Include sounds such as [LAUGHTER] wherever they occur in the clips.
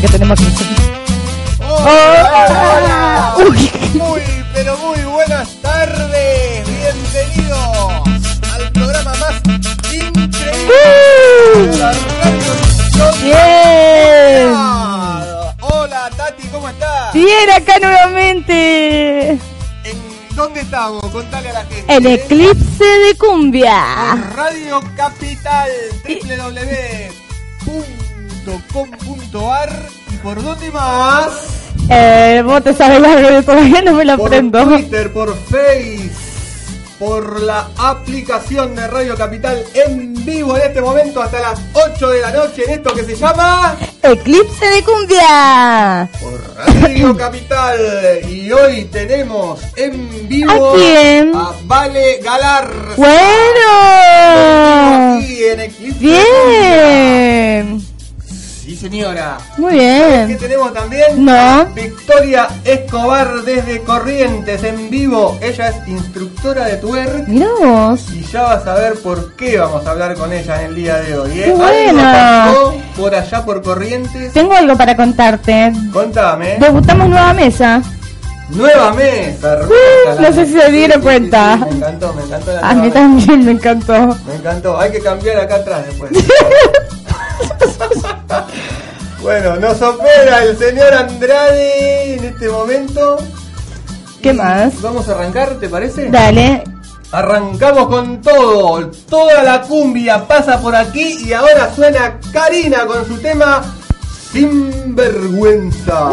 Que tenemos. Hola, Uy. Muy, pero muy buenas tardes. Bienvenidos al programa más increíble de la radio Horizonte. Bien. Hola, Tati, ¿cómo estás? Bien, acá nuevamente. ¿En dónde estamos? Contale a la gente. El eclipse de cumbia. Por Radio Capital, www.com.ar por dónde más? Eh, vos te sabes algo, yo todavía no me lo por aprendo. Twitter, por Face, por la aplicación de Radio Capital en vivo en este momento hasta las 8 de la noche en esto que se llama Eclipse de cumbia. por Radio [LAUGHS] Capital y hoy tenemos en vivo ¿A quién? a Vale Galar Bueno. aquí en Eclipse Bien. Sí señora Muy ¿Qué bien. tenemos también? No. Victoria Escobar desde Corrientes en vivo. Ella es instructora de twerk Mira vos. Y ya vas a ver por qué vamos a hablar con ella en el día de hoy. ¿eh? ¡Qué Algo buena! pasó por allá por Corrientes. Tengo algo para contarte. Contame. Debutamos nueva mesa. Nueva mesa. Uh, no sé si se dieron Sí, cuenta. sí, me encantó, me encantó la A mí también me encantó. Me encantó. Hay que cambiar acá atrás después. [LAUGHS] [LAUGHS] bueno, nos opera el señor Andrade en este momento. ¿Qué más? Vamos a arrancar, ¿te parece? Dale. Arrancamos con todo, toda la cumbia pasa por aquí y ahora suena Karina con su tema Sin vergüenza.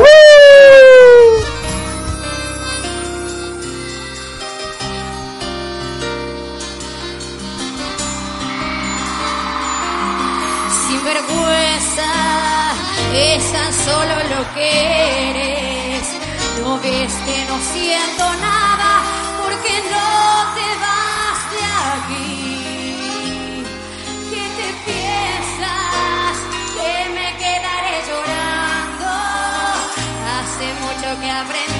Es tan solo lo que eres. No ves que no siento nada porque no te vas de aquí. ¿Qué te piensas? Que me quedaré llorando. Hace mucho que he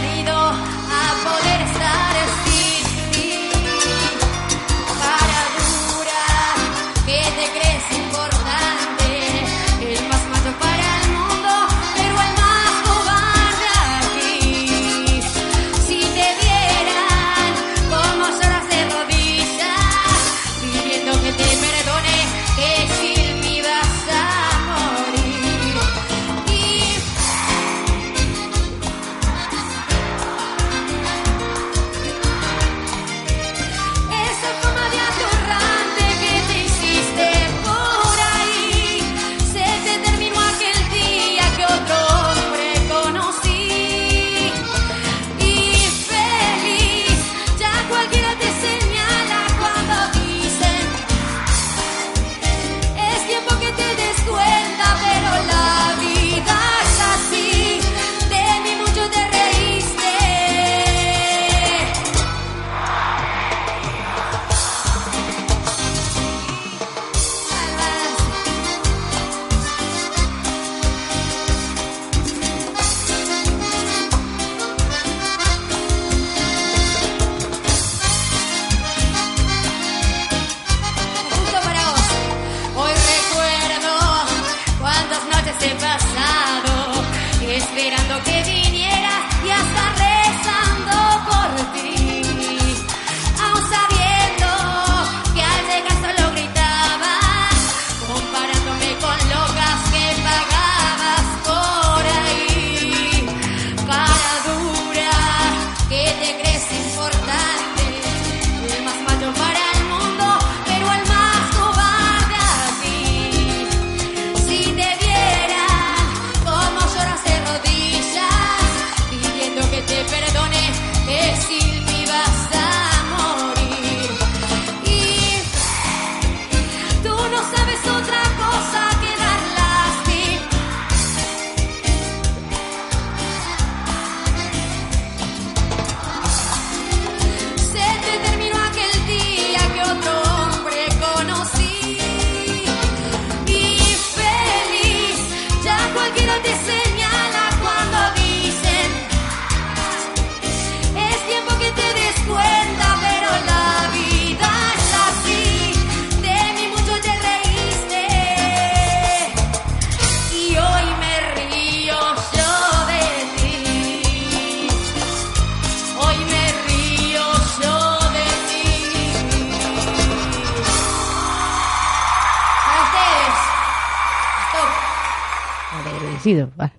Ah.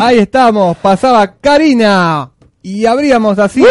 Ahí estamos, pasaba Karina. Y abríamos así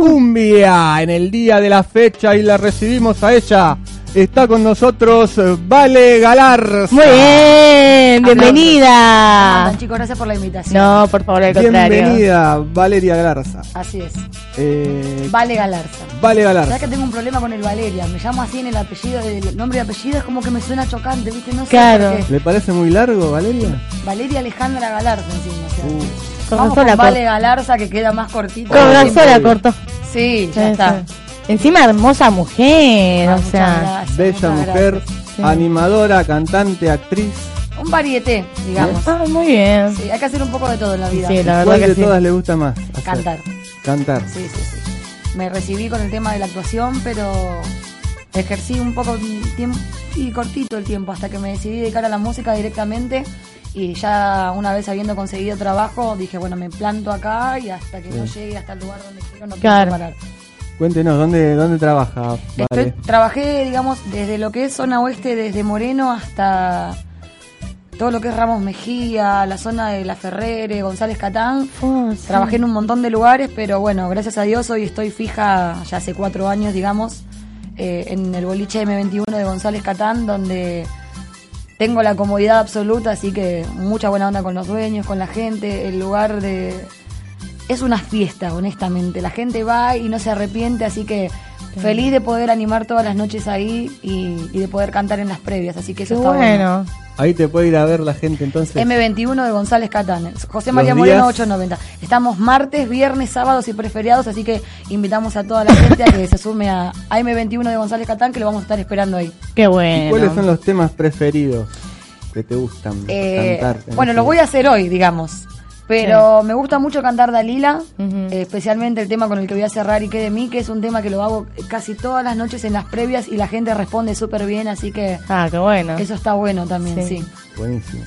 cumbia en el día de la fecha y la recibimos a ella. Está con nosotros eh, Vale Galarza. Muy bien, ¿Cómo bienvenida. chicos? Gracias por la invitación. No, por favor, al contrario. Bienvenida, Valeria Galarza. Así es. Eh, Vale Galarza. vale ¿Sabes Galarza. que tengo un problema con el Valeria? Me llamo así en el apellido, el nombre y apellido es como que me suena chocante, ¿viste? No sé Claro. por qué. ¿Le parece muy largo, Valeria? Valeria Alejandra Galarza encima. o sea. Uh, Vamos con Vale. Galarza que queda más cortito. Con la cortó. Sí, ya Sí, está. sí. Encima hermosa mujer, Ah, o sea. gracias, bella mujer, gracias. Sí. animadora, cantante, actriz. Un varieté, digamos. Ah, muy bien. Sí, hay que hacer un poco de todo en la vida. Sí, la verdad ¿Cuál que de sí. todas le gusta más? hacer? Cantar. Cantar. Sí, sí, sí. Me recibí con el tema de la actuación, pero ejercí un poco tiempo y cortito el tiempo hasta que me decidí dedicar a la música directamente y ya una vez habiendo conseguido trabajo dije, bueno, me planto acá y hasta que no llegue hasta el lugar donde quiero no Claro. quiero parar. Cuéntenos, ¿dónde, dónde trabaja? Estoy- Vale. trabajé, digamos, desde lo que es zona oeste, desde Moreno hasta todo lo que es Ramos Mejía, la zona de La Ferrere, González Catán. Oh, sí. Trabajé en un montón de lugares, pero bueno, gracias a Dios hoy estoy fija, ya hace cuatro años, digamos, eh, en el boliche M21 de González Catán, donde tengo la comodidad absoluta, así que mucha buena onda con los dueños, con la gente, el lugar de... Es una fiesta, honestamente. La gente va y no se arrepiente, así que feliz de poder animar todas las noches ahí y, y de poder cantar en las previas, así que Qué eso está bueno. bueno. Ahí te puede ir a ver la gente entonces. M21 de González Catán. José Los María Moreno días. 890. Estamos martes, viernes, sábados y preferiados, así que invitamos a toda la gente a que se sume a, a M21 de González Catán, que lo vamos a estar esperando ahí. Qué ¿Y bueno. ¿Cuáles son los temas preferidos que te gustan Eh, cantar? bueno, ese- lo voy a hacer hoy, digamos. Pero me gusta mucho cantar Dalila, eh, especialmente el tema con el que voy a cerrar y que de mí, que es un tema que lo hago casi todas las noches en las previas y la gente responde súper bien, así que Ah, qué bueno. eso está bueno también, Sí. sí. Buenísimo.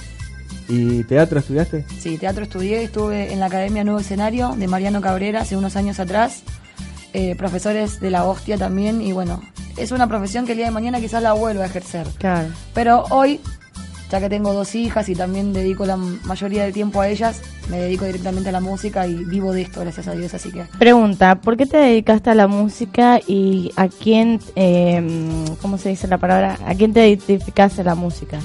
¿Y teatro estudiaste? Sí, teatro estudié, estuve en la Academia Nuevo Escenario de Mariano Cabrera hace unos años atrás, eh, profesores de la hostia también, y bueno, es una profesión que el día de mañana quizás la vuelva a ejercer. Claro. Pero hoy, ya que tengo dos hijas y también dedico la mayoría del tiempo a ellas, me dedico directamente a la música y vivo de esto, gracias a Dios, así que... Pregunta, ¿por qué te dedicaste a la música y a quién, eh, ¿cómo se dice la palabra? ¿A quién te identificaste la música?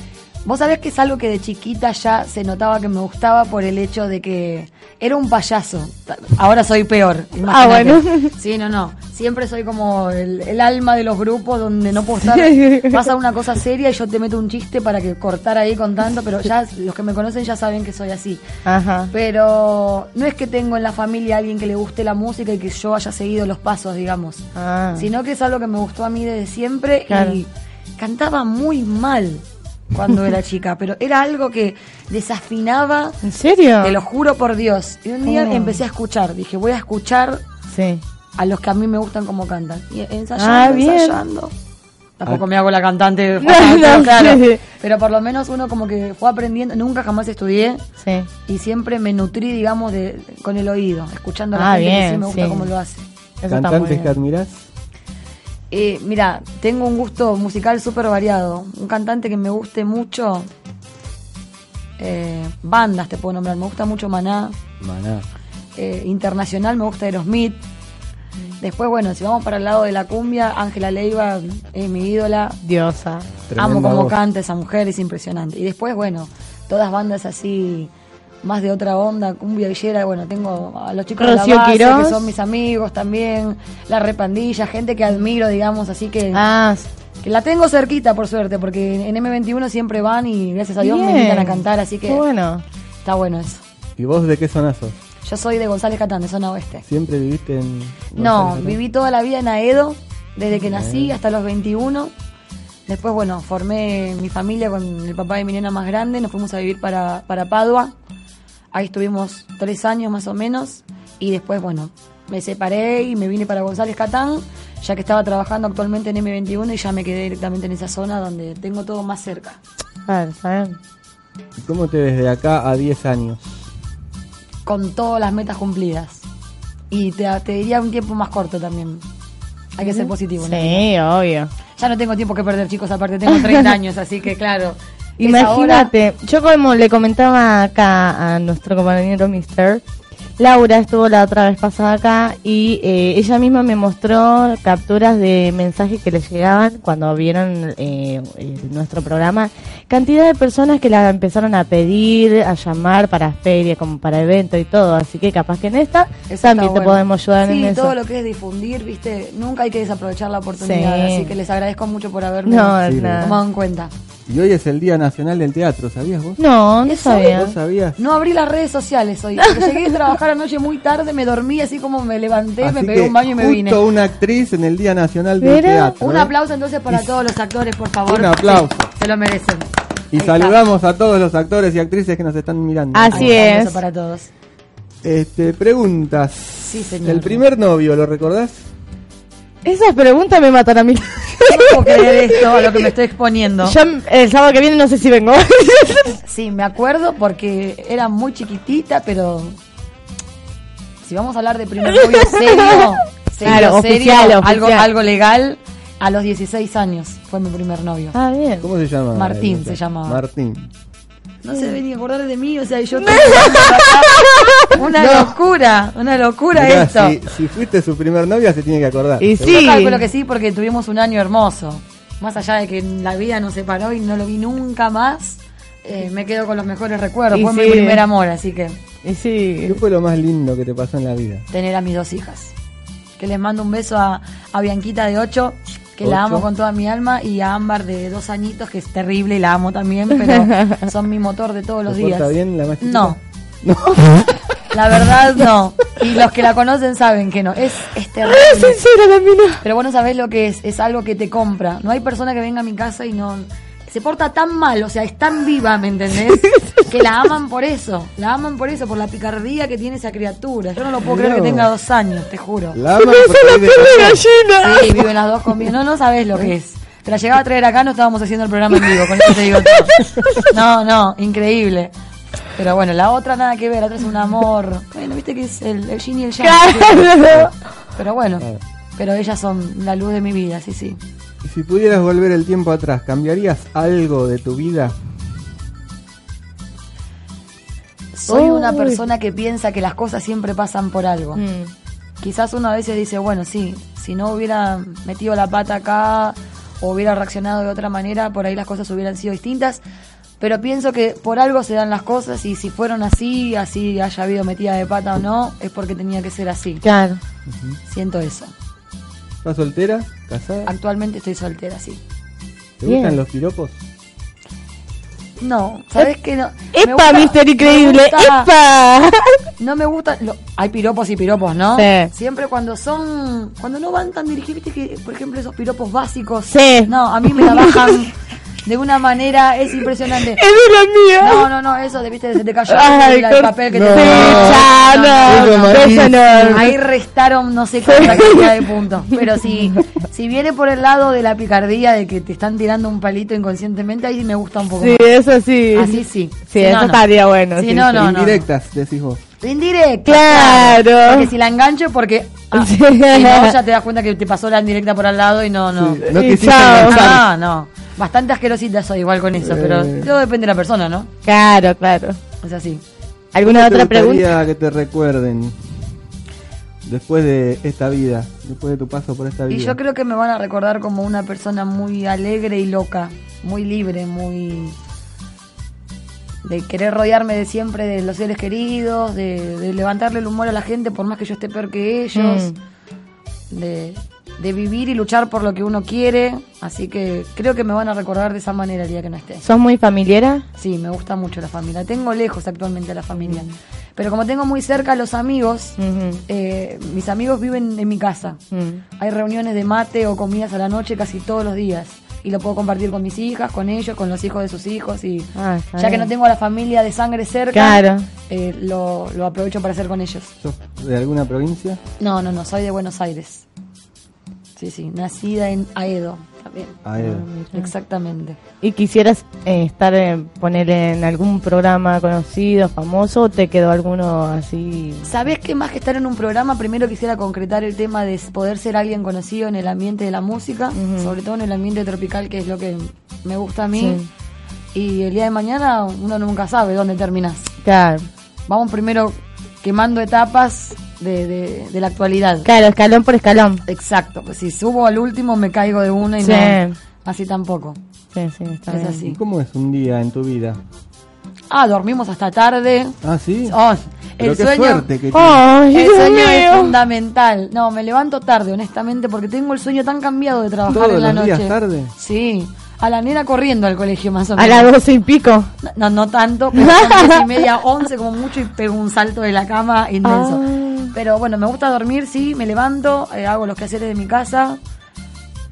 Vos sabés que es algo que de chiquita ya se notaba que me gustaba por el hecho de que era un payaso. Ahora soy peor. Ah, bueno. Sí, no, no. Siempre soy como el, el alma de los grupos donde no puedo estar. [LAUGHS] Pasa una cosa seria y yo te meto un chiste para que cortar ahí contando, pero ya los que me conocen ya saben que soy así. Ajá. Pero no es que tengo en la familia a alguien que le guste la música y que yo haya seguido los pasos, digamos. Ah. Sino que es algo que me gustó a mí desde siempre Claro. y cantaba muy mal cuando era chica, pero era algo que desafinaba, ¿En serio? te lo juro por Dios. Y un día ¿Cómo? empecé a escuchar, dije, voy a escuchar Sí. a los que a mí me gustan como cantan. Y ensayando, Ah, bien. ensayando. Tampoco Ah. me hago la cantante, [LAUGHS] No, pero, no, claro. sí. pero por lo menos uno como que fue aprendiendo, nunca jamás estudié, Sí. y siempre me nutrí, digamos, de, con el oído, escuchando a la Ah, gente que bien, sí me gusta sí. cómo lo hace. Eso ¿Cantantes que admirás? Eh, mira, tengo un gusto musical súper variado. Un cantante que me guste mucho, eh, bandas te puedo nombrar, me gusta mucho Maná, Maná. eh, internacional me gusta Aerosmith. Después, bueno, si vamos para el lado de la cumbia, Ángela Leiva es mi ídola. Diosa. Tremenda Amo cómo voz. canta esa mujer, es impresionante. Y después, bueno, todas bandas así, más de otra onda, cumbia villera, bueno, tengo a los chicos de la base, Quirós. que son mis amigos también, la repandilla, gente que admiro, digamos, así que, Ah, que la tengo cerquita, por suerte, porque en M21 siempre van y gracias a Dios me invitan a cantar, así que Qué bueno. está bueno eso. ¿Y vos de qué zona sos? Yo soy de González Catán, de zona oeste. ¿Siempre viviste en.? No, Catán? viví toda la vida en Aedo, desde que nací hasta los 21. Después, bueno, formé mi familia con el papá de mi nena más grande, nos fuimos a vivir para, para Padua. Ahí estuvimos tres años más o menos. Y después, bueno, me separé y me vine para González Catán, ya que estaba trabajando actualmente en M21 y ya me quedé directamente en esa zona donde tengo todo más cerca. Bien. ¿Y cómo te ves de acá a 10 años? Con todas las metas cumplidas. Y te, te diría un tiempo más corto también. Hay que ser positivo. ¿no? Sí, obvio. Ya no tengo tiempo que perder, chicos, aparte tengo 30 [LAUGHS] años, así que claro. Imagínate, yo como le comentaba acá a nuestro compañero Mister, Laura estuvo la otra vez pasada acá y eh, ella misma me mostró capturas de mensajes que le llegaban cuando vieron eh, nuestro programa. Cantidad de personas que la empezaron a pedir, a llamar para feria, como para evento y todo. Así que capaz que en esta Eso también te bueno. podemos ayudar sí, en eso. todo lo que es difundir, viste, nunca hay que desaprovechar la oportunidad. Sí. Así que les agradezco mucho por haberme No, Sí, tomado en cuenta. Y hoy es el Día Nacional del Teatro, ¿sabías vos? No, no sabía. ¿Vos sabías? No abrí las redes sociales hoy. porque llegué a trabajar anoche muy tarde, me dormí así como me levanté, me Así pegué que un baño y me justo vine. una actriz en el Día Nacional del Mira, Teatro. Un ¿eh? aplauso entonces para todos los actores, por favor. Un aplauso. Sí, se lo merecen. Y Ahí está. saludamos a todos los actores y actrices que nos están mirando. Así Ahí está, un es. para todos. Este, preguntas. Sí, señor. El primer novio, ¿lo recordás? Esas preguntas me matan a mí. No puedo creer esto a lo que me estoy exponiendo. Yo el sábado que viene no sé si vengo. [LAUGHS] Sí, me acuerdo porque era muy chiquitita, pero si vamos a hablar de primer novio [LAUGHS] serio, serio, Claro, serio, oficial, algo, oficial. algo legal, a los 16 años fue mi primer novio. ah, bien. ¿Cómo se llama? Martín se llamaba. Martín. No se debe ni acordar de mí, o sea, yo... [LAUGHS] una No. locura, una locura Mirá, esto. Si, si fuiste su primer novia, se tiene que acordar. Y sí. Yo calculo que sí porque tuvimos un año hermoso. Más allá de que la vida nos separó y no lo vi nunca más, eh, me quedo con los mejores recuerdos. Y fue mi primer amor, así que Y sí. ¿Qué fue lo más lindo que te pasó en la vida? tener a mis dos hijas. Que les mando un beso a, a Bianquita de 8, que la amo con toda mi alma, y a Ámbar de dos añitos, que es terrible y la amo también, pero [LAUGHS] son mi motor de todos los ¿Se días. porta bien la más chiquita? No, No. [LAUGHS] la verdad no. Y los que la conocen saben que no. Es, es terrible. sincera la mina. Pero vos no sabés lo que es, es algo que te compra. No hay persona que venga a mi casa y no... Se porta tan mal, o sea, es tan viva, ¿me entendés? [LAUGHS] Que la aman por eso, la aman por eso, por la picardía que tiene esa criatura. Yo no lo puedo creer que tenga dos años, te juro. La aman vive con vos. Sí, viven las dos conmigo. No, no sabés lo que es. Te la llegaba a traer acá, no estábamos haciendo el programa en vivo, con eso te digo todo. No, no, increíble. Pero bueno, la otra nada que ver, la otra es un amor. Bueno, viste que es el, el yin y el yang. Claro. [LAUGHS] Pero bueno, pero ellas son la luz de mi vida, sí, sí. Y si pudieras volver el tiempo atrás, ¿cambiarías algo de tu vida? Soy una Uy. persona que piensa que las cosas siempre pasan por algo. Mm. Quizás uno a veces dice, bueno, sí, si no hubiera metido la pata acá o hubiera reaccionado de otra manera, por ahí las cosas hubieran sido distintas. Pero pienso que por algo se dan las cosas y si fueron así, así haya habido metida de pata o no, es porque tenía que ser así. Claro. Siento eso. ¿Estás soltera? ¿Casada? Actualmente estoy soltera, sí. ¿Te Bien. gustan los piropos? No, ¿sabes qué? No, me ¡Epa, gusta- Mister me Increíble! gusta- ¡Epa! [LAUGHS] No me gusta. lo- hay piropos y piropos, ¿no? Sí. Siempre cuando son. Cuando no van tan dirigidos, viste que, por ejemplo, esos piropos básicos. Sí. No, a mí me la bajan [LAUGHS] de una manera. Es impresionante. ¡Es de la mía! No, no, no, eso de viste, se te cayó Ay, el, cor- papel que no. te no. Ahí restaron no sé cuánta cantidad de puntos. Pero si, si viene por el lado de la picardía de que te están tirando un palito inconscientemente, ahí sí me gusta un poco Sí, más. eso sí. Así sí. Sí, Si eso no, no. estaría bueno. Sí, sí, no, no, no. Indirectas, decís vos. Indirecta. Claro. Porque si la engancho, porque. ah, Sí. si no, ya te das cuenta que te pasó la indirecta por al lado y no, no. Sí, no Y quisiste chao. enganchar. No, no. Bastante asquerosita soy igual con eso, pero Eh. todo depende de la persona, ¿no? Claro, claro. Es así. ¿Alguna ¿Cómo otra te pregunta? que te recuerden después de esta vida, después de tu paso por esta vida? Y yo creo que me van a recordar como una persona muy alegre y loca, muy libre, muy. de querer rodearme de siempre de los seres queridos, de, de levantarle el humor a la gente por más que yo esté peor que ellos, de, de vivir y luchar por lo que uno quiere. Así que creo que me van a recordar de esa manera el día que no esté. ¿Sos muy familiera? Sí, me gusta mucho la familia. Tengo lejos actualmente a la familia. Pero como tengo muy cerca a los amigos, eh, mis amigos viven en mi casa. Hay reuniones de mate o comidas a la noche casi todos los días. Y lo puedo compartir con mis hijas, con ellos, con los hijos de sus hijos. Y Ah, ya que no tengo a la familia de sangre cerca, Claro. eh, lo, lo aprovecho para hacer con ellos. ¿Sos de alguna provincia? No, no, no, soy de Buenos Aires. Sí, sí, nacida en Aedo también. Ah, eh. Exactamente. ¿Y quisieras eh, estar, en, poner en algún programa conocido, famoso, o te quedó alguno así? ¿Sabés que más que estar en un programa, primero quisiera concretar el tema de poder ser alguien conocido en el ambiente de la música, sobre todo en el ambiente tropical, que es lo que me gusta a mí? Sí. Y el día de mañana uno nunca sabe dónde terminas. Claro. Vamos primero quemando etapas de, de- de la actualidad. Claro, escalón por escalón. Exacto, pues si subo al último me caigo de una y Sí. no. Así tampoco. Sí, sí, está Es bien. así. ¿Y cómo es un día en tu vida? Ah, dormimos hasta tarde. Ah, sí. Oh, Pero el qué sueño, suerte que el sueño es fundamental. No, me levanto tarde, honestamente, porque tengo el sueño tan cambiado de trabajar ¿Todos en la los días noche. tarde? Sí, a la nena corriendo al colegio más o A menos. las doce y pico. No, no tanto, pero son diez y media, once como mucho y pego un salto de la cama inmenso. [LAUGHS] Ah. Pero bueno, me gusta dormir, sí, me levanto, eh, hago los quehaceres de mi casa,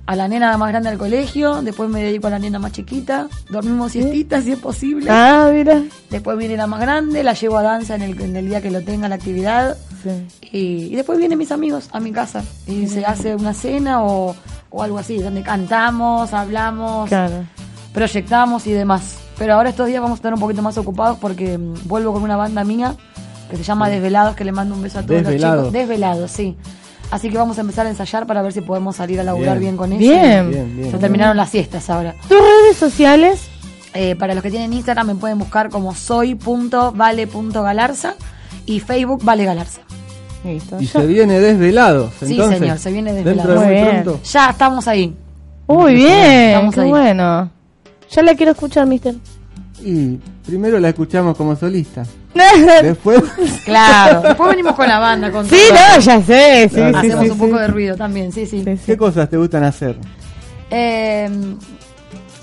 a la nena más grande al colegio, después me dedico a la nena más chiquita, dormimos siestitas si es posible. Ah, mira. Después viene la más grande, la llevo a danza en el, en el día que lo tenga la actividad. Sí. Y, y después vienen mis amigos a mi casa y se hace una cena o, o algo así, donde cantamos, hablamos, Claro. proyectamos y demás. Pero ahora estos días vamos a estar un poquito más ocupados porque mm, vuelvo con una banda mía que se llama Desvelados, que le mando un beso a todos los chicos. Desvelados, sí. Así que vamos a empezar a ensayar para ver si podemos salir a laburar Bien. bien, con eso. Bien. Bien, bien. Se terminaron las siestas ahora. ¿Tus redes sociales? Eh, para los que tienen Instagram me pueden buscar como soy.vale.galarza y Facebook Vale Galarza. Listo. Y Yo- se viene desvelados. Sí, entonces. señor, se viene Dentro de Desvelados. muy Muy pronto. Ya estamos ahí. Uy, bien. Estamos Qué ahí. bueno. Ya la quiero escuchar, mister. Y primero la escuchamos como solista. [LAUGHS] Después. Claro. [LAUGHS] Después venimos con la banda. Con Sí, todo. no, ya sé. Sí, Claro. sí, Hacemos sí, un sí. poco de ruido también, sí, sí. ¿Qué cosas te gustan hacer? Eh,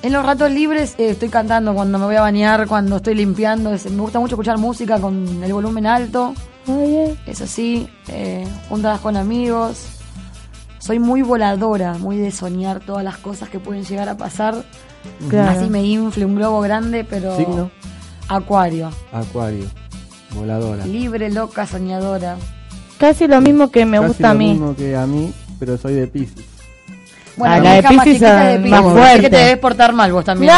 en los ratos libres eh, estoy cantando cuando me voy a bañar, cuando estoy limpiando. Es- me gusta mucho escuchar música con el volumen alto. Bien. Eso sí, eh, juntadas con amigos. Soy muy voladora, muy de soñar todas las cosas que pueden llegar a pasar. Claro. Así me infle un globo grande, pero. ¿Signo? Acuario. Acuario. Voladora. Libre, loca, soñadora. Casi lo mismo que me Casi gusta a lo mí. mismo que a mí, pero soy de Pisces. Bueno, Ah, la de hija más es fuerte. que te debes portar mal vos también.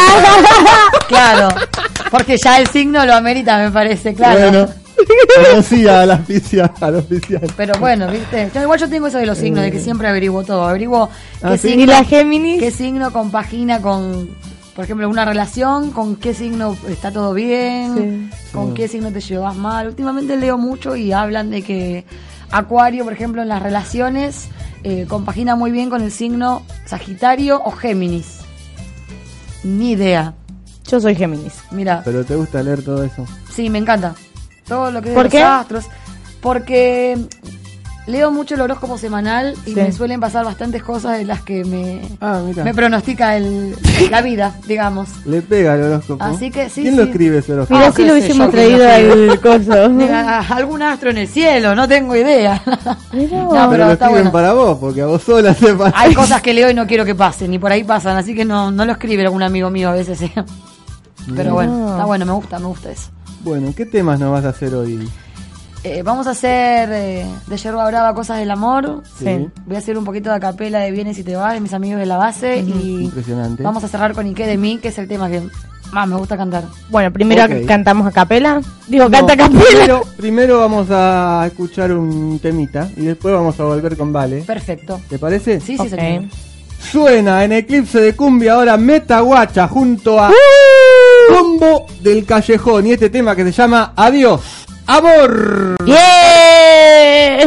[LAUGHS] claro, porque ya el signo lo amerita, me parece, claro. Bueno, conocí a las Pisces, a los Pisces. Pero bueno, viste, yo, igual yo tengo eso de los signos, de que siempre averiguo todo, averiguo Ah, qué, ¿sí? signo, ¿Y la Géminis? qué signo compagina con, por ejemplo, una relación, con qué signo está todo bien, con qué signo te llevas mal. Últimamente leo mucho y hablan de que Acuario, por ejemplo, en las relaciones eh, compagina muy bien con el signo Sagitario o Géminis. Ni idea. Yo soy Géminis. Mira, Pero te gusta leer todo eso. Sí, me encanta. Todo lo que es de ¿Por los qué? astros. Porque leo mucho el horóscopo semanal y Sí. me suelen pasar bastantes cosas de las que me, Ah, me pronostica el, [LAUGHS] la vida, digamos. Le pega el horóscopo. Así que sí, ¿Quién lo escribe ese horóscopo? Mira Ah, si lo hubiésemos yo, traído al [LAUGHS] coso. [LAUGHS] Algún astro en el cielo, no tengo idea. Vos. No, pero pero lo está escriben bueno. para vos, porque a vos sola te pasa. Hay cosas que leo y no quiero que pasen, y por ahí pasan, así que no, no lo escribe algún amigo mío a veces. ¿eh? Pero bueno, está bueno, me gusta, me gusta eso. Bueno, ¿qué temas nos vas a hacer hoy? Eh, vamos a hacer eh, de Yerba Brava Cosas del Amor. Sí. Voy a hacer un poquito de acapela de Vienes y te vas de mis amigos de la base. Y Impresionante. vamos a cerrar con Ike de mí, que es el tema que más me gusta cantar. Bueno, primero Ok. cantamos a capela. Digo, No, canta a capela. Primero, primero vamos a escuchar un temita y después vamos a volver con Vale. Perfecto. ¿Te parece? Sí, sí, Ok. señor. Suena en Eclipse de Cumbia ahora Metaguacha junto a Combo del Callejón y este tema que se llama Adiós, Amor. ¡Yeah!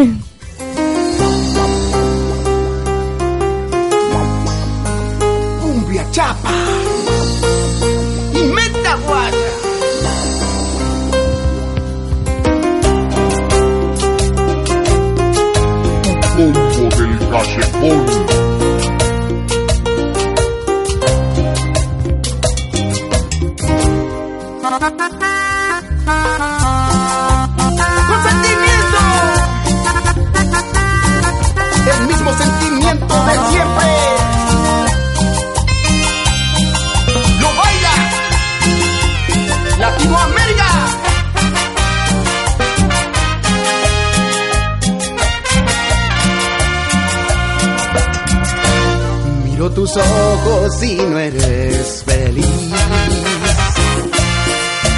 Cumbia chapa y metaguaya. Combo del callejón. Con sentimiento. El mismo sentimiento de siempre. Lo baila. Latinoamérica. Miro tus ojos y no eres feliz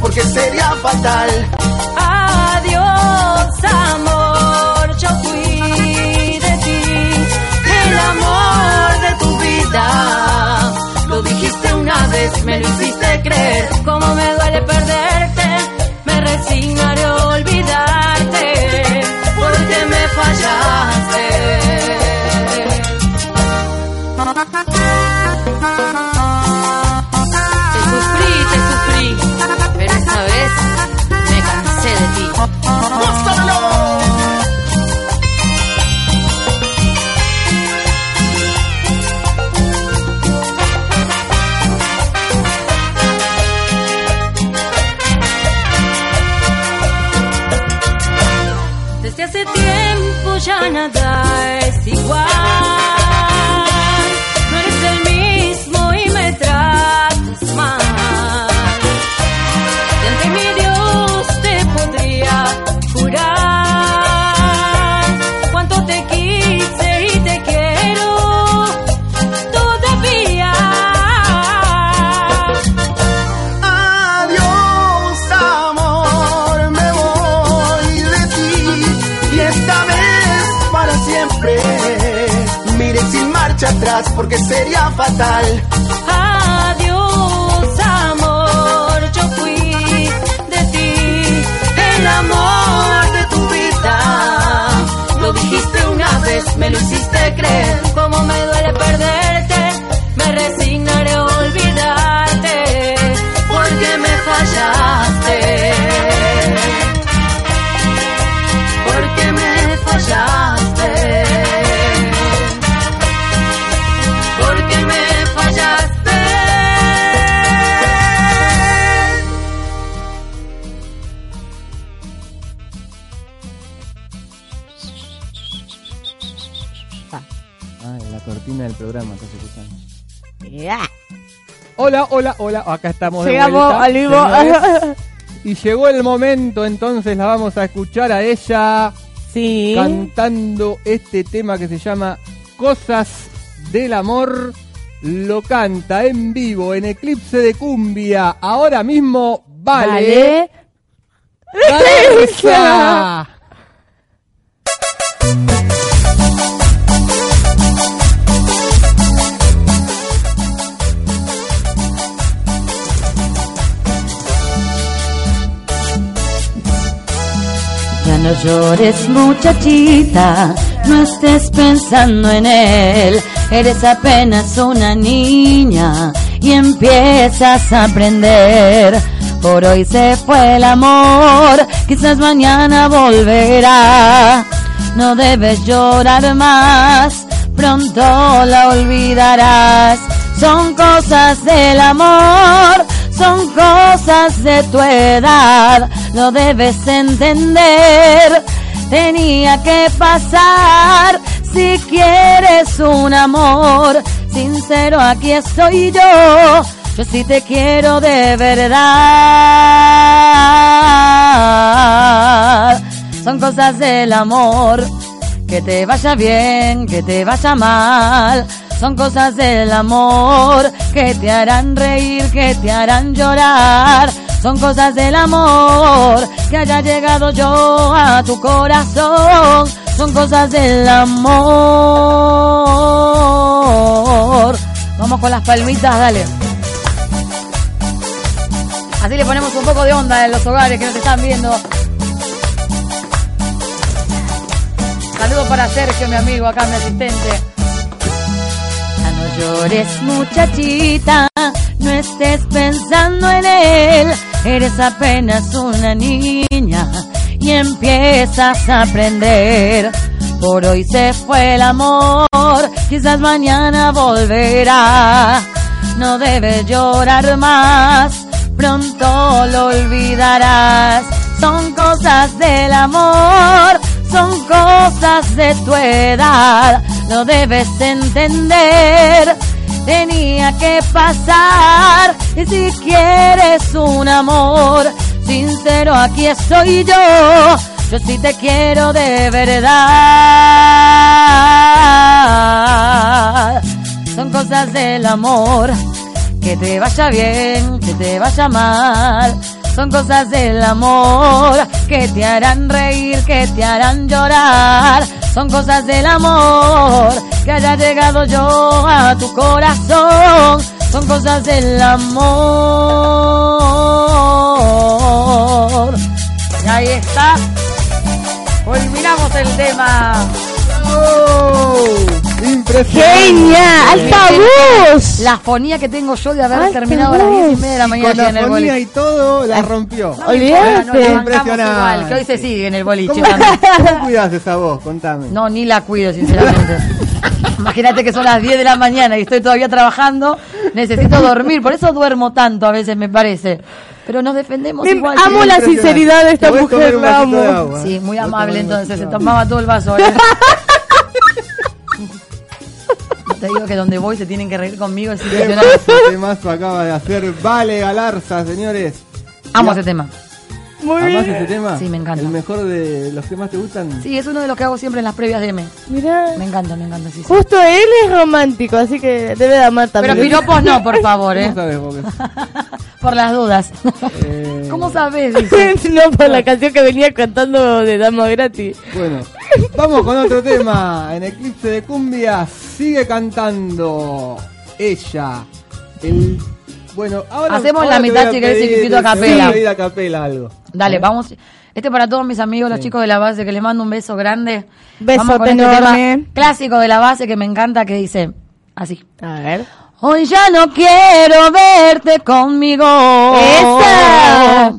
Porque sería fatal. Adiós, amor, yo fui de ti, el amor de tu vida. Lo dijiste una vez, me lo hiciste creer, cómo me duele perderte, me resignaré a olvidarte, porque me fallaste. Me cansé de ti. Desde hace tiempo ya nada atrás porque sería fatal. Adiós, amor, yo fui de ti, el amor de tu vida. Lo dijiste una vez, me lo hiciste creer, cómo me duele perderte, me resignaré a olvidarte, porque me fallaste. Cortina del programa que se. Ya. Hola, hola, hola. Acá estamos de Llegamos vuelta, al vivo. [LAUGHS] Y llegó el momento, entonces la vamos a escuchar a ella sí. cantando este tema que se llama Cosas del Amor. Lo canta en vivo, en Eclipse de Cumbia. Ahora mismo, vale. Vale. [LAUGHS] no llores muchachita, no estés pensando en él, eres apenas una niña y empiezas a aprender. Por hoy se fue el amor, quizás mañana volverá. No debes llorar más, pronto la olvidarás. Son cosas del amor, son cosas de tu edad, lo debes entender. Tenía que pasar si quieres un amor sincero. Aquí estoy yo, yo sí te quiero de verdad. Son cosas del amor, que te vaya bien, que te vaya mal. Son cosas del amor que te harán reír, que te harán llorar. Son cosas del amor que haya llegado yo a tu corazón. Son cosas del amor. Vamos con las palmitas, dale. Así le ponemos un poco de onda en los hogares que nos están viendo. Saludos para Sergio, mi amigo, acá mi asistente. Llores, muchachita, no estés pensando en él. Eres apenas una niña y empiezas a aprender. Por hoy se fue el amor, quizás mañana volverá. No debes llorar más, pronto lo olvidarás. Son cosas del amor, son cosas de tu edad. Lo debes entender, tenía que pasar. Y si quieres un amor sincero, aquí estoy yo. Yo sí te quiero de verdad. Son cosas del amor. Que te vaya bien, que te vaya mal. Son cosas del amor que te harán reír, que te harán llorar. Son cosas del amor que haya llegado yo a tu corazón. Son cosas del amor. Y ahí está. Culminamos el tema. ¡Oh! Impresionante. ¡Genial! ¡Alta voz! La fonía que tengo yo de haber terminado a las diez y voz. media de la mañana Con aquí en la el fonía boliche. y todo la rompió. Olvídate. No, la bancamos Impresionante. igual, que hoy se sigue en el boliche ¿Cómo. [LAUGHS] ¿Cómo cuidás esa voz? Contame. No, ni la cuido, sinceramente. [LAUGHS] Imagínate que son las 10 de la mañana y estoy todavía trabajando. Necesito dormir, por eso duermo tanto a veces, me parece. Pero nos defendemos Me- igual. amo la sinceridad de esta mujer, la amo. Sí, muy amable entonces, se tomaba todo el vaso. ¿eh? [LAUGHS] Te digo que donde voy se tienen que reír conmigo, es Qué temazo acaba de hacer Vale Galarza, señores. Amo ese tema. Muy ¿Amás bien. ese tema? Sí, me encanta. ¿El mejor de los que más te gustan? Sí, es uno de los que hago siempre en las previas de M. Mirá. Me encanta, me encanta, sí, sí. Justo él es romántico, así que debe de amar Pero también. piropos no, por favor, ¿Cómo ¿eh? sabes [LAUGHS] Por las dudas. Eh, ¿Cómo sabes? Dice. [LAUGHS] no por la canción que venía cantando de Dama Gratis. Bueno, vamos con otro tema. En Eclipse de Cumbia sigue cantando ella. El, bueno, ahora Hacemos ahora la mitad, si querés, chiquitito a voy capela. a capela algo. Dale, ¿Eh? vamos. Este para todos mis amigos, los chicos de la base, que les mando un beso grande. Besote Vamos con este enorme. tema clásico de la base que me encanta, que dice así. A ver. Hoy ya no quiero verte conmigo. ¡Esa!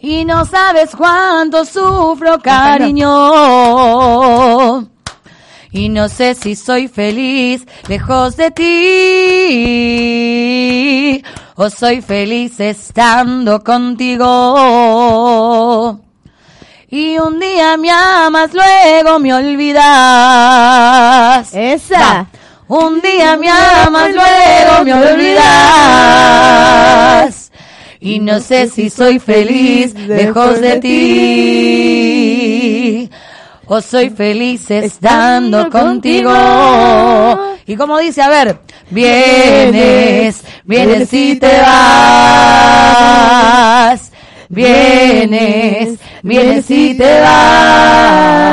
Y no sabes cuánto sufro, cariño. Y no sé si soy feliz lejos de ti. O soy feliz estando contigo. Y un día me amas, luego me olvidas. Esa. Va. Un día me amas, luego me olvidas. Y no sé si soy feliz lejos de ti. O soy feliz estando contigo. Y como dice, a ver, vienes, vienes y te vas. Vienes, vienes y te vas.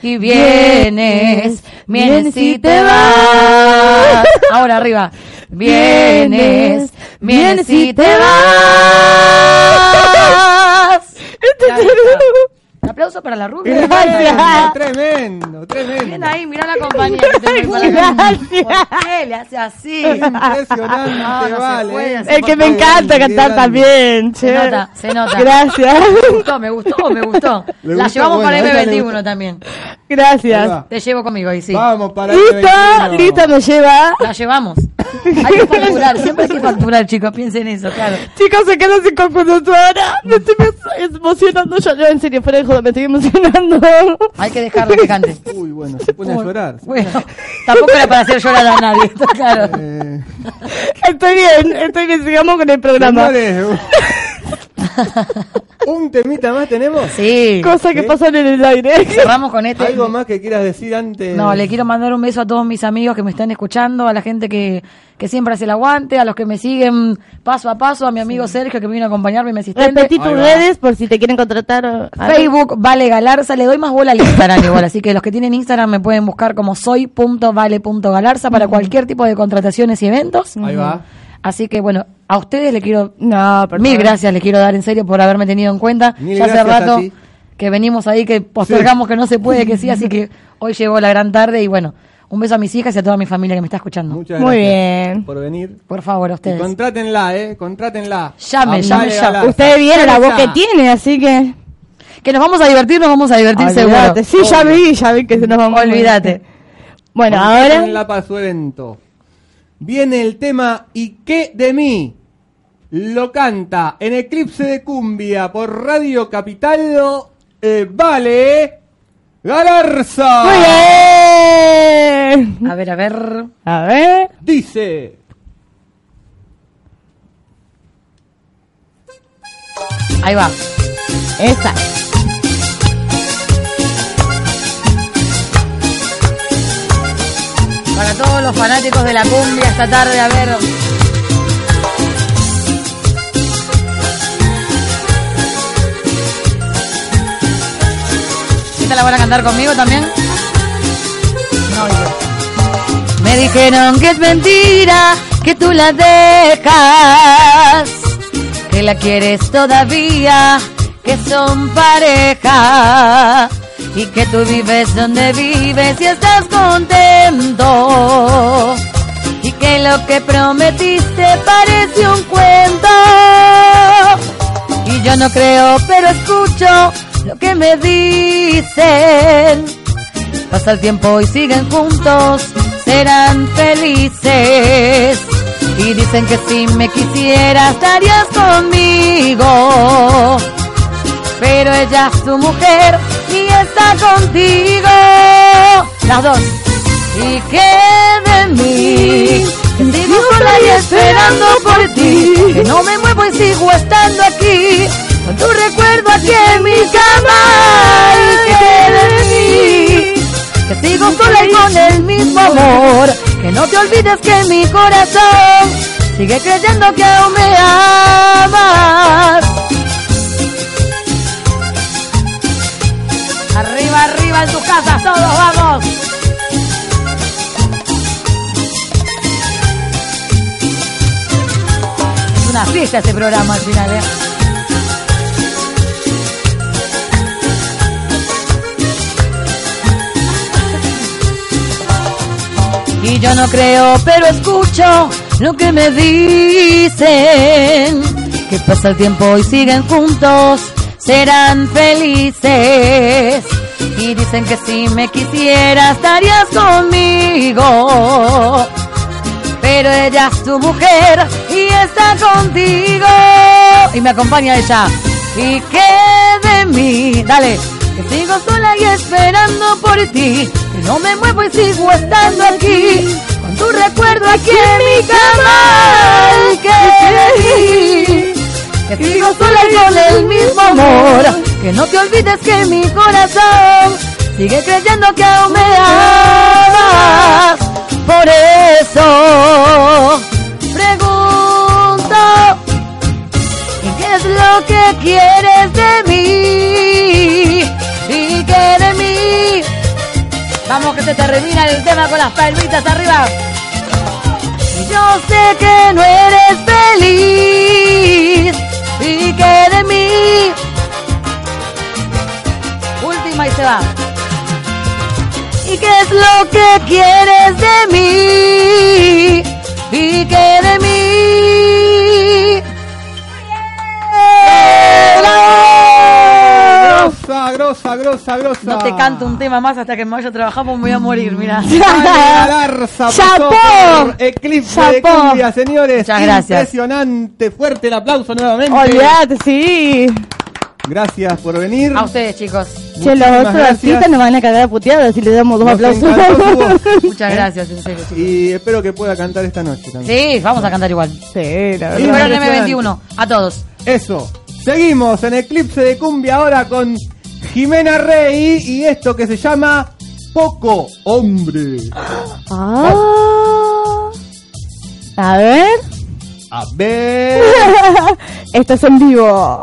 Y vienes, vienes y te vas. Ahora arriba. Vienes, vienes y te vas. Aplauso para la rubia. Gracias. Tremendo, tremendo. Bien ahí, mira la compañía que tengo ahí para acá. ¿Por qué le hace así? Impresionante, No, no se vale. El que me encanta cantar también, Se che. nota, se nota. Gracias. Me gustó, me gustó, me gustó. [LAUGHS] Le La gustó, llevamos bueno, para le M21 gustó. también. Gracias. Te llevo conmigo ahí, sí. Vamos para 21. listo, me lleva. La llevamos. Hay que facturar, siempre hay que facturar, chicos, piensen eso, claro. Chicos, se quedan sin conductora. Me estoy emocionando yo, yo en serio, fuera de me estoy emocionando. Hay que dejarlo que cante. Uy, bueno, se pone a llorar. Bueno, tampoco era para hacer llorar a nadie, está claro. Eh, Estoy bien, estoy bien, sigamos con el programa. Un temita más tenemos. Sí. Cosas que pasan en el aire. Cerramos con este. ¿Algo más que quieras decir antes? No, le quiero mandar un beso a todos mis amigos que me están escuchando, a la gente que, que siempre hace el aguante, a los que me siguen paso a paso, a mi amigo Sergio que me vino a acompañarme, mi asistente. Repetí tus redes por si te quieren contratar. Facebook, Vale Galarza, le doy más bola al Instagram igual, así que los que tienen Instagram me pueden buscar como soy.vale.galarza para cualquier tipo de contrataciones y eventos. Ahí va. Así que bueno, a ustedes le quiero No, mil gracias, les quiero dar en serio por haberme tenido en cuenta. Mil ya hace rato que venimos ahí, que postergamos que no se puede, que sí, así que [LAUGHS] hoy llegó la gran tarde y bueno, un beso a mis hijas y a toda mi familia que me está escuchando. Muchas Muy gracias bien. por venir. Por favor, a Y ustedes. contrátenla, eh, contrátenla. Llame, llame Vale ya. Galarza. Usted viene la voz que tiene, así que. Que nos vamos a divertir, nos vamos a divertir seguro. Olvídate. Sí, ya vi, ya vi que se nos vamos a Olvídate. Bueno, Ahora ahora. la para su evento. Viene el tema ¿Y qué de mí? Lo canta en Eclipse de Cumbia por Radio Capital. eh, vale. Galarza. Muy bien. A ver, a ver. A ver. Dice. Ahí va. Esa. Para todos los fanáticos de la cumbia esta tarde, a ver. ¿Esta la van a cantar conmigo también? No, digo. Me dijeron que es mentira, que tú la dejas, que la quieres todavía, que son pareja y que tú vives donde vives y estás contento. Y que lo que prometiste parece un cuento. Y yo no creo pero escucho lo que me dicen. Pasa el tiempo y siguen juntos serán felices. Y dicen que si me quisieras estarías conmigo pero ella es tu mujer y está contigo. Las dos. ¿Y qué de mí? Que sigo sola y esperando por ti. Que no me muevo y sigo estando aquí. Con tu recuerdo aquí en mi cama. ¿Y qué de mí? Que sigo sola y con el mismo amor. Que no te olvides que mi corazón sigue creyendo que aún me amas. En tus casas, todos vamos. Es una fiesta este programa al final, ¿eh? Y yo no creo, pero escucho lo que me dicen. Que pasa el tiempo y siguen juntos, serán felices. Y dicen que si me quisieras estarías conmigo. Pero ella es tu mujer y está contigo. Y me acompaña ella. ¿Y qué de mí? Dale. Que sigo sola y esperando por ti. Que no me muevo y sigo estando aquí. Con tu recuerdo aquí en mi cama. ¿Y qué de mí? Que sigo sola y con el mismo amor. Que no te olvides que mi corazón sigue creyendo que aún me amas. Por eso pregunto, ¿y qué es lo que quieres de mí? ¿Y qué de mí? Vamos que se termina el tema con las palmitas arriba. Yo sé que no eres feliz. ¿Y qué de mí? Se va. ¿Y qué es lo que quieres de mí? ¿Y qué de mí? Grosa, grosa, grosa, grosa. No te canto un tema más hasta que me vaya a trabajar porque me voy a morir, mira. Galarza por Eclipse de ¡Chapó! Cumbia, señores. Muchas gracias. Impresionante, fuerte el aplauso nuevamente. Olvídate, sí. Gracias por venir. A ustedes, chicos. Che, los otros artistas nos van a cagar a puteadas si le damos dos Nos aplausos. [LAUGHS] Muchas gracias, en serio, chicos. Y espero que pueda cantar esta noche también. Sí, vamos a cantar igual. Sí, la verdad. Fueron impresionante. M21, a todos. Eso. Seguimos en Eclipse de Cumbia ahora con Jimena Rey y esto que se llama Poco Hombre. Ah. A ver. A ver. [LAUGHS] Esto es en vivo.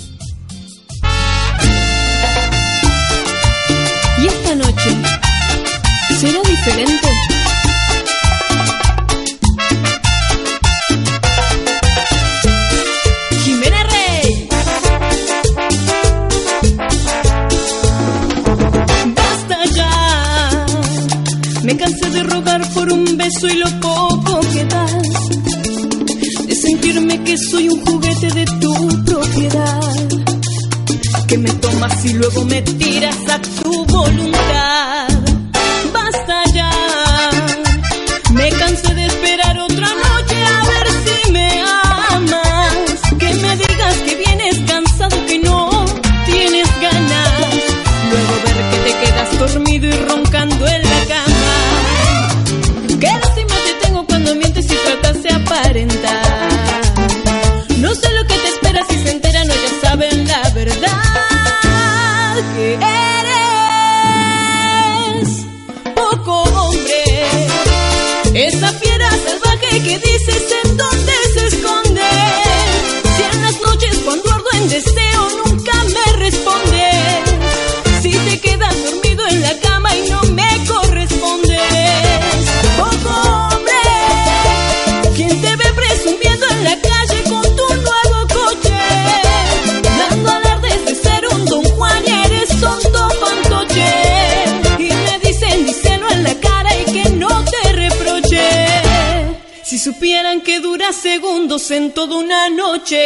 en toda una noche.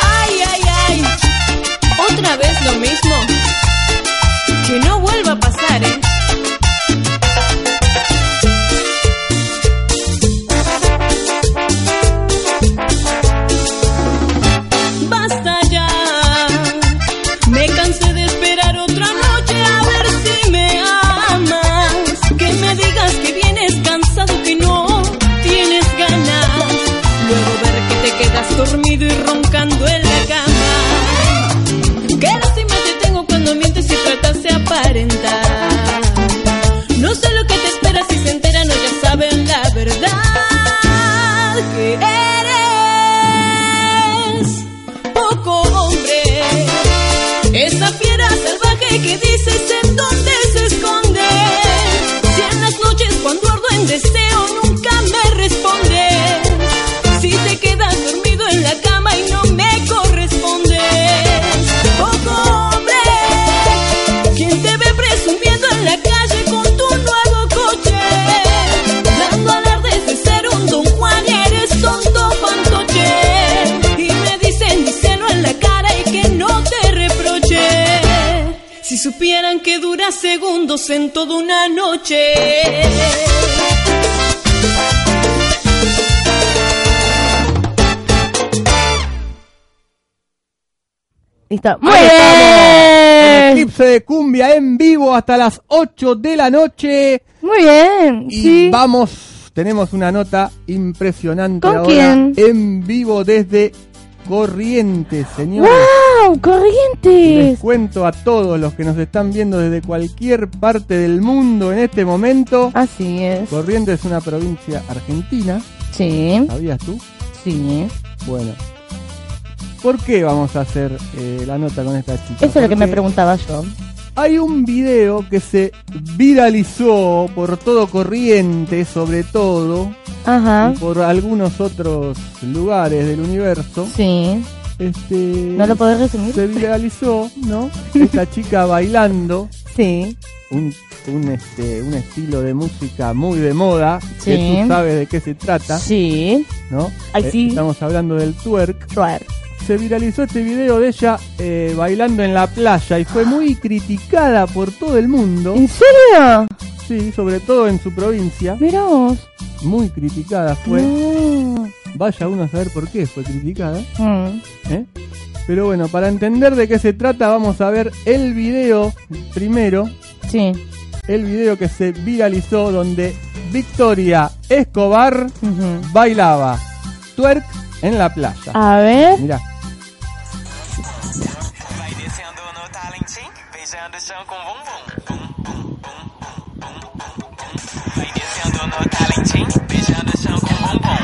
Ay, ay, ay. Otra vez lo mismo. En toda una noche. Listo. Muy bien. Eclipse de cumbia en vivo hasta las 8 de la noche. Muy bien. Y sí. vamos, tenemos una nota impresionante ¿Con ahora quién? en vivo desde Corrientes, señores. ¡Wow! Les Corrientes. cuento a todos los que nos están viendo desde cualquier parte del mundo en este momento. Así es. Corrientes es una provincia argentina, Sí. ¿sabías tú? Sí. Bueno. ¿Por qué vamos a hacer eh, la nota con esta chica? Eso es lo que me preguntaba yo. Hay un video que se viralizó por todo Corrientes, sobre todo, Ajá. y por algunos otros lugares del universo. Sí. Este, ¿No lo podés resumir? Se viralizó, ¿no? Esta chica bailando [LAUGHS] Sí. un, un, este, un estilo de música muy de moda, que Sí. tú sabes de qué se trata, Sí. ¿no? Eh. Estamos hablando del twerk. Twerk. Se viralizó este video de ella eh, bailando en la playa y fue muy criticada por todo el mundo, ¿En serio? sí, sobre todo en su provincia, Mira vos. muy criticada fue. Mm. Vaya uno a saber por qué fue criticada. Mm. ¿eh? Pero bueno, para entender de qué se trata, vamos a ver el video primero. Sí. El video que se viralizó donde Victoria Escobar bailaba twerk en la playa. A ver. Mira, com bumbum. Bum, descendo no talentinho, beijando o chão com bumbum.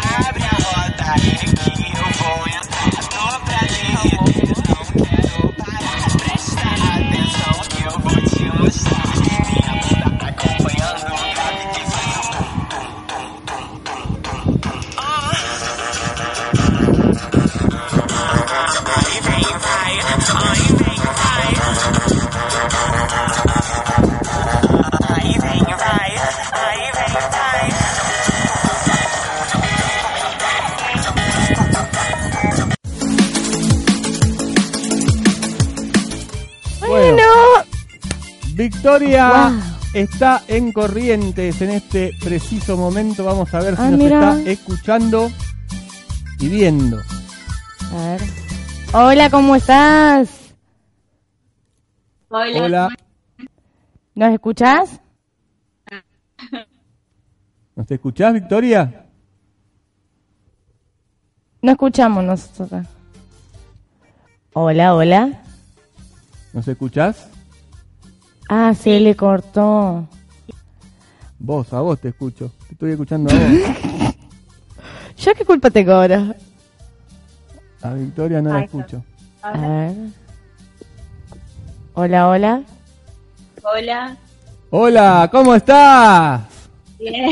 Abre a roda Victoria Wow. está en Corrientes en este preciso momento. Vamos a ver si Ah, nos mira. está escuchando y viendo. A ver. Hola, ¿cómo estás? Hola. Hola. ¿Nos escuchás? [LAUGHS] ¿Nos te escuchás, Victoria? No escuchamos nosotros. Hola, hola. ¿Nos escuchás? Ah, se le cortó. Vos, a vos te escucho. Te estoy escuchando a vos. [LAUGHS] ¿Yo qué culpa tengo ahora? A Victoria no la escucho. A ver. Hola, hola. Hola. Hola, ¿cómo estás? Bien.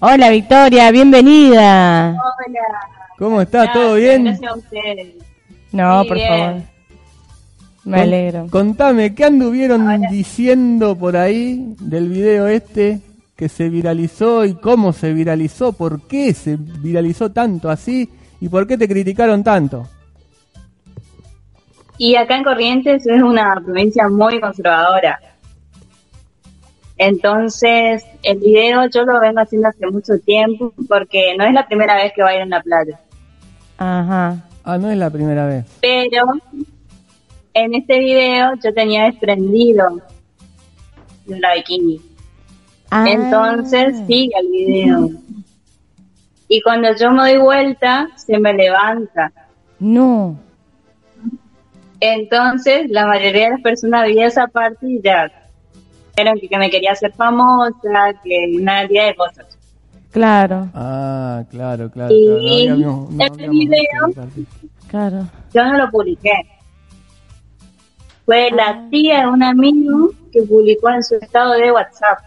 Hola, Victoria, bienvenida. Hola. ¿Cómo estás? ¿Todo bien? Gracias a ustedes. No, por bien. favor. Me Con- alegro. Contame, ¿qué anduvieron diciendo por ahí del video este que se viralizó y cómo se viralizó? ¿Por qué se viralizó tanto así? ¿Y por qué te criticaron tanto? Y acá en Corrientes es una provincia muy conservadora. Entonces, el video yo lo vengo haciendo hace mucho tiempo porque no es la primera vez que voy a ir a una playa. Ajá. Ah, no es la primera vez. Pero en este video yo tenía desprendido la bikini. Ah. Entonces sigue el video. Y cuando yo me doy vuelta, se me levanta. No. Entonces, la mayoría de las personas vio esa parte y ya dijeron que, que me quería hacer famosa, que una cantidad de cosas. Claro, Ah, claro, claro. Y claro. No habíamos- no el video- claro. Yo no lo publiqué. Fue la tía de un amigo que publicó en su estado de WhatsApp.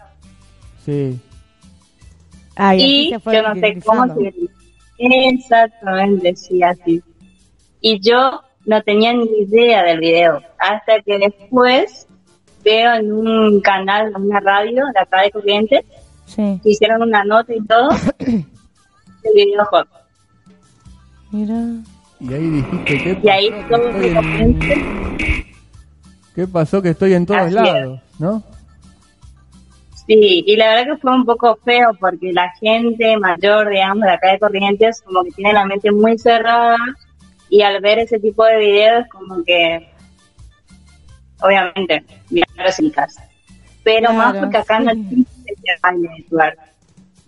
Sí. Y fue yo no sé cómo se Exactamente, sí, así. Y yo no tenía ni idea del video, hasta que después veo en un canal, en una radio de acá de Corrientes, Sí, que hicieron una nota y todo, [COUGHS] el video hot. mira. Y ahí dijiste, ¿qué Y ahí todo Que ¿Qué pasó? Que estoy en todos Así es. lados, ¿no? sí, y la verdad que fue un poco feo porque la gente mayor, digamos, de acá de Corrientes, como que tiene la mente muy cerrada y al ver ese tipo de videos, como que, obviamente, mirarlos en casa. Pero más porque acá no sí. existe ese baile de twerk.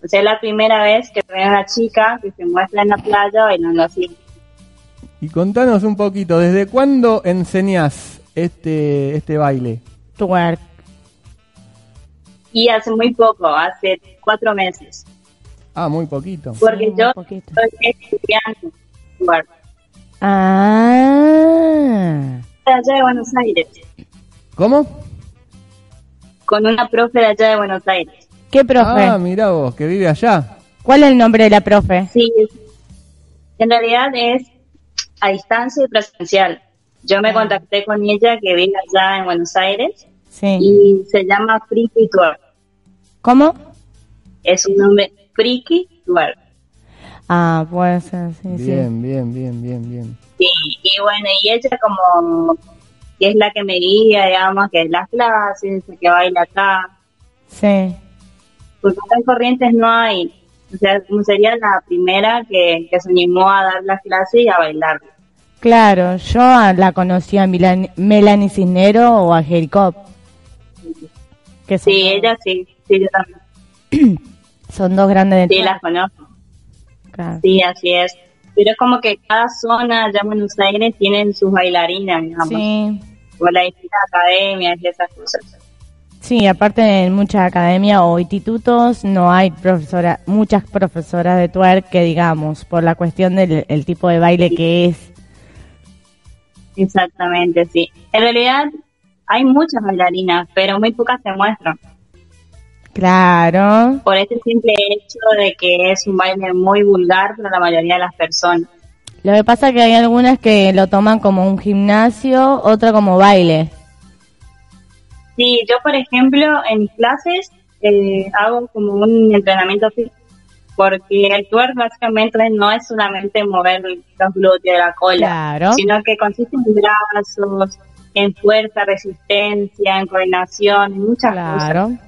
O sea, es la primera vez que veo a una chica que se muestra en la playa bailando así. Y contanos un poquito, ¿desde cuándo enseñás este, este baile? Twerk. Y hace muy poco, hace cuatro meses. Ah, muy poquito. Porque Sí, yo poquito. soy estudiante de twerk. Ah. de allá de Buenos Aires, ¿Cómo? con una profe de allá de Buenos Aires. ¿Qué profe? Ah, mira vos, que vive allá. ¿Cuál es el nombre de la profe? Sí, en realidad es a distancia y presencial. Yo me contacté con ella que vive allá en Buenos Aires Sí. y se llama Friki Twerk. ¿Cómo? Es un nombre Friki Twerk. Ah, puede ser, sí, sí. Bien, bien, bien, bien, bien. Sí, y bueno, y ella como que es la que me guía, digamos, que es las clases, que baila acá. Sí. Porque acá en Corrientes no hay, o sea, como sería la primera que, que se animó a dar las clases y a bailar. Claro, yo la conocí a Milan- Melanie Cisnero o a Jericó. Que son, Sí, ella sí, sí, yo también. [CLEARS THROAT] son dos grandes de Sí, las conozco. Claro. Sí, así es. Pero es como que cada zona allá en Buenos Aires tienen sus bailarinas, digamos. Sí, O las distintas academias y esas cosas. sí, aparte en muchas academias o institutos no hay profesora, muchas profesoras de twerk que digamos, por la cuestión del el tipo de baile que es. Exactamente, sí. En realidad hay muchas bailarinas, pero muy pocas se muestran. Claro, Por este simple hecho de que es un baile muy vulgar para la mayoría de las personas. lo que pasa es que hay algunas que lo toman como un gimnasio, otra como baile. Sí, yo por ejemplo en mis clases eh, hago como un entrenamiento físico porque el básicamente no es solamente mover los glúteos de la cola, Claro. sino que consiste en brazos, en fuerza, resistencia, en coordinación, en muchas Claro. cosas.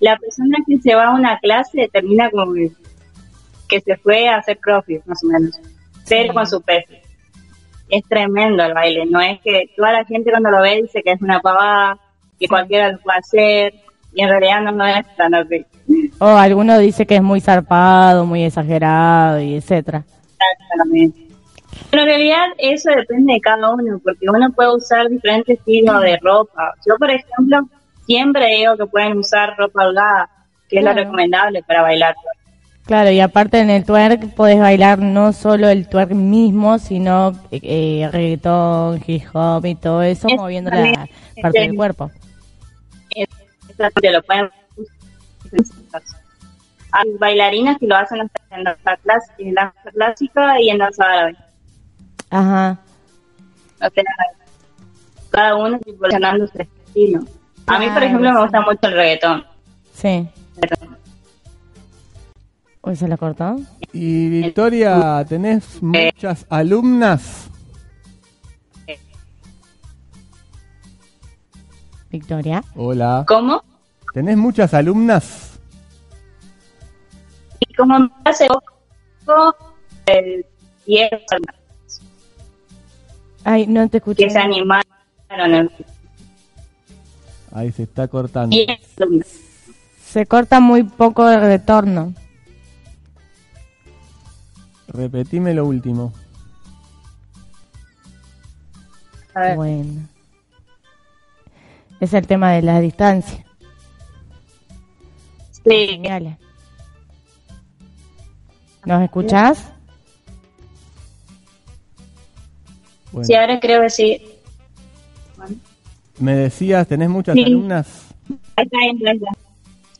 La persona que se va a una clase termina como que, que se fue a hacer crossfit, más o menos, pero con su peso. Es tremendo el baile, no es que toda la gente cuando lo ve dice que es una pavada, que cualquiera lo puede hacer, y en realidad no, no es tan así. O alguno dice que es muy zarpado, muy exagerado y etcétera. Exactamente. Pero en realidad eso depende de cada uno, porque uno puede usar diferentes estilos de ropa. Yo, por ejemplo, siempre digo que pueden usar ropa holgada, que es lo recomendable para bailar. Claro, y aparte en el twerk podés bailar no solo el twerk mismo, sino eh, reggaetón, hip hop y todo eso, Es moviendo la parte del cuerpo. Exactamente, lo pueden usar. Hay bailarinas que lo hacen hasta en danza clásica, en danza clásica y en danza árabe. Ajá. O sea, cada uno evolucionando su estilo. A mí, por ejemplo, me sí. gusta mucho el reggaetón. Sí. Uy, ¿se lo cortó? Y Victoria, ¿tenés muchas alumnas? Victoria. Hola. ¿Cómo? ¿Tenés muchas alumnas? Y como hace poco, el 10 Ay, no te escuché. que se animaron. Ahí se está cortando. 10 alumnos. Se corta muy poco el retorno. Repetime lo último. A ver. Bueno. Es el tema de la distancia. Sí, Señales. ¿Nos escuchás? Bueno, sí, ahora creo que sí. Bueno, me decías, ¿tenés muchas Sí. alumnas? ahí está, ahí está, ahí está.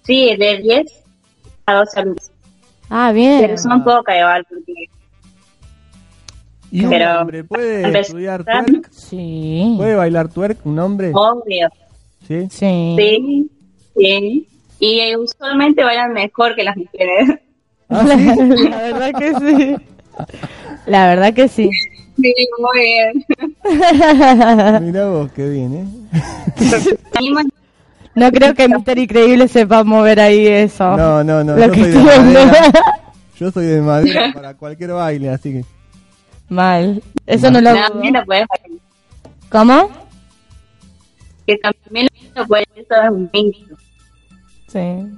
Sí, de 10 a 12 alumnos. Ah, bien. Pero son pocas igual, porque ¿Y un Pero- hombre puede Empezar- estudiar twerk? Sí. ¿Puede bailar twerk un hombre? obvio. ¿Sí? Sí. Sí, sí. Y eh, usualmente bailan mejor que las mujeres. ¿Ah, sí? [LAUGHS] La verdad que sí. La verdad que sí. Sí, muy bien. [LAUGHS] Mirá vos, qué bien, ¿eh? No creo que Mister Increíble sepa mover ahí eso. No, no, no, Lo yo que soy de madera. Yo soy de madera para cualquier baile, así que... Mal. Eso no lo dudo. También lo puedes bailar. ¿Cómo? Que también lo puedes eso es un mínimo. Sí.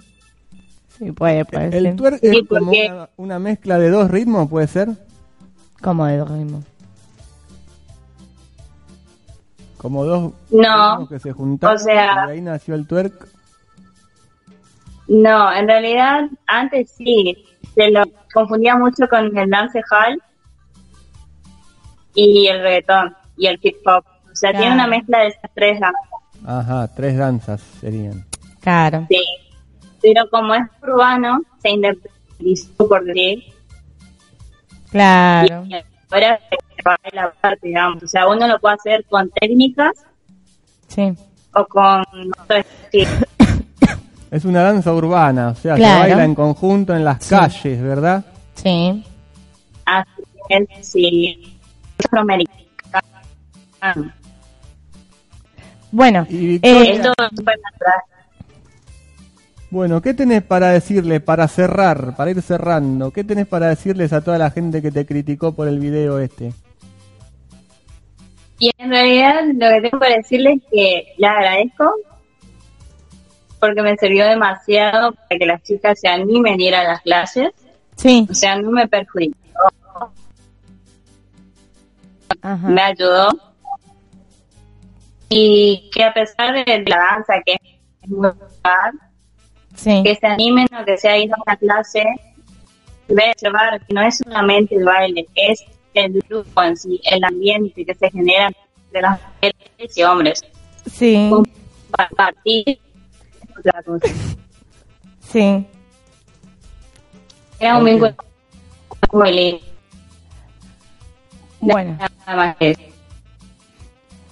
Sí, puede, puede ¿El ser. twerk Sí, es como una, una mezcla de dos ritmos, puede ser? ¿Cómo de ritmo? Como dos No, ritmos que se juntaron o sea- y ahí nació el twerk. No, en realidad antes sí, se lo confundía mucho con el dancehall y el reggaetón y el hip hop. O sea, Claro. tiene una mezcla de esas tres danzas. Ajá, tres danzas serían. Claro. Sí. Pero como es urbano, se independizó por decir. Claro. Y ahora se baila aparte, digamos. O sea, uno lo puede hacer con técnicas Sí. o con estilo. [COUGHS] Es una danza urbana, o sea, Claro. se baila en conjunto en las calles, ¿verdad? Sí. Así es, sí. Bueno, Y eh, Esto es súper natural. Bueno, ¿qué tenés para decirle, para cerrar, para ir cerrando? ¿Qué tenés para decirles a toda la gente que te criticó por el video este? Y en realidad lo que tengo para decirles es que les agradezco porque me sirvió demasiado para que las chicas se animen a ir a las clases. sí. O sea, no me perjudicó, Ajá. me ayudó. Y que a pesar de la danza, que es muy Sí. que se animen o que sea ir a una clase, observar que no es solamente el baile, es el grupo en sí, el ambiente que se genera entre las mujeres y hombres. Sí. Compartir otra cosa. Sí. Era un vínculo muy lindo. Bueno. Nada más que eso.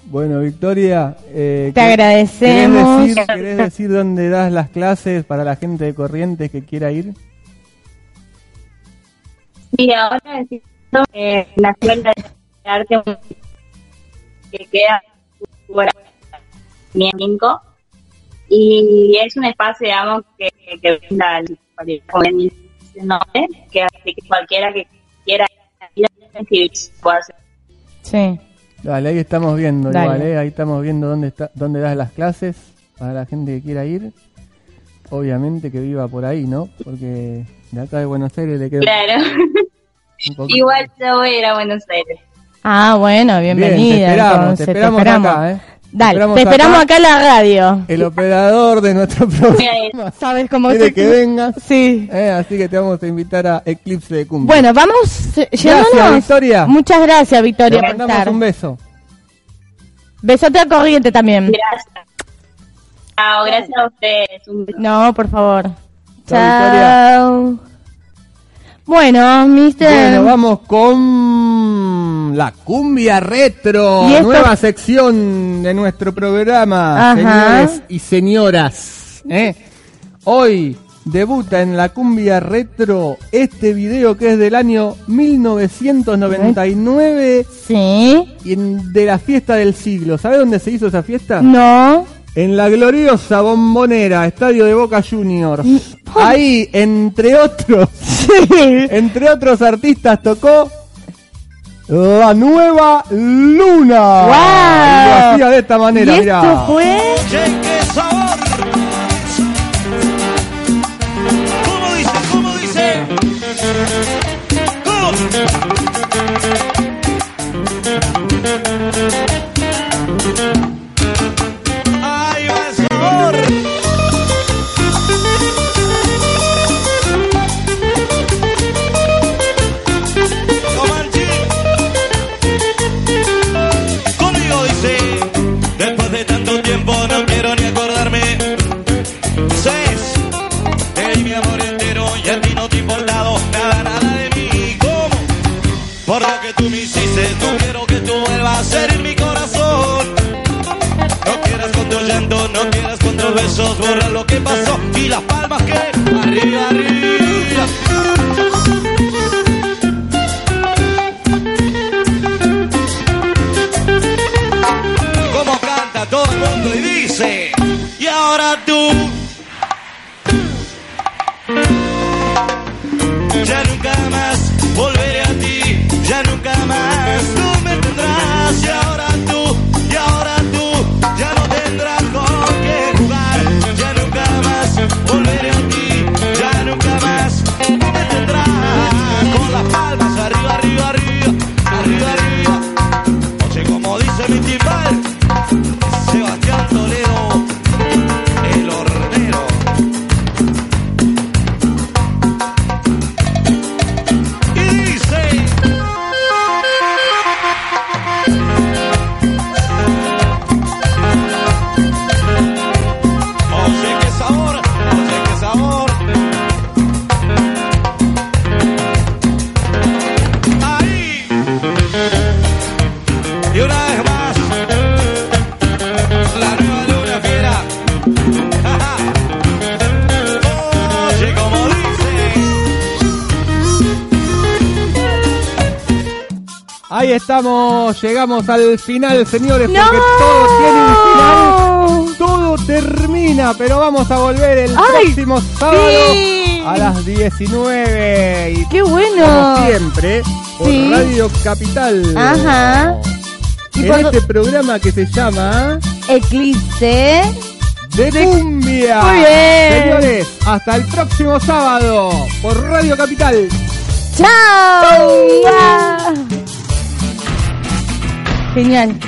Bueno, Victoria, eh, Te ¿qué- agradecemos. ¿querés decir, querés decir dónde das las clases para la gente de Corrientes que quiera ir? Sí, ahora necesito eh, la escuela de arte que queda por 5 y es un espacio, digamos, que, que brinda el- que que cualquiera que quiera ir a inscribirse pueda hacer. Sí. Dale, ahí estamos viendo, Dale. igual, ¿eh? ahí estamos viendo dónde está, dónde das las clases para la gente que quiera ir. Obviamente que viva por ahí, ¿no? Porque de acá de Buenos Aires le queda Claro. Igual yo voy a ir a Buenos Aires. Ah, bueno, Bien, bienvenida. te esperamos, entonces, te esperamos acá, ¿eh? Dale, Te te esperamos acá en la radio. El operador de nuestro [LAUGHS] programa ¿Sabes cómo quiere se- que vengas. Sí. Eh, así que te vamos a invitar a Eclipse de Cumbia. Bueno, vamos eh, Gracias. Victoria. Muchas gracias, Victoria, Te mandamos estar. un beso. Besote a corriente también. Gracias. Chao, gracias a ustedes. Un beso. No, por favor. Chao, Chao. Bueno, mister. Bueno, vamos con la cumbia retro, nueva sección de nuestro programa, Ajá. señores y señoras. ¿eh? Hoy debuta en la cumbia retro este video que es del año 1999 Sí. y de la fiesta del siglo. ¿Sabe dónde se hizo esa fiesta? No. En la gloriosa bombonera, estadio de Boca Juniors. Ahí, entre otros, entre otros artistas tocó la nueva luna. ¡Wow! Y lo hacía de esta manera, ¿Y mirá. esto fue? La nueva luna fiera. Oye, como dice. Ahí estamos, llegamos al final, señores, ¡No! porque todo tiene un final. Todo termina, pero vamos a volver el ¡Ay! próximo sábado Sí. a las 19 y ¡Qué bueno! como siempre por Sí. Radio Capital. Ajá. Y En por- este programa que se llama Eclipse. De Cumbia. Muy bien. Señores, hasta el próximo sábado por Radio Capital. ¡Chao! Genial.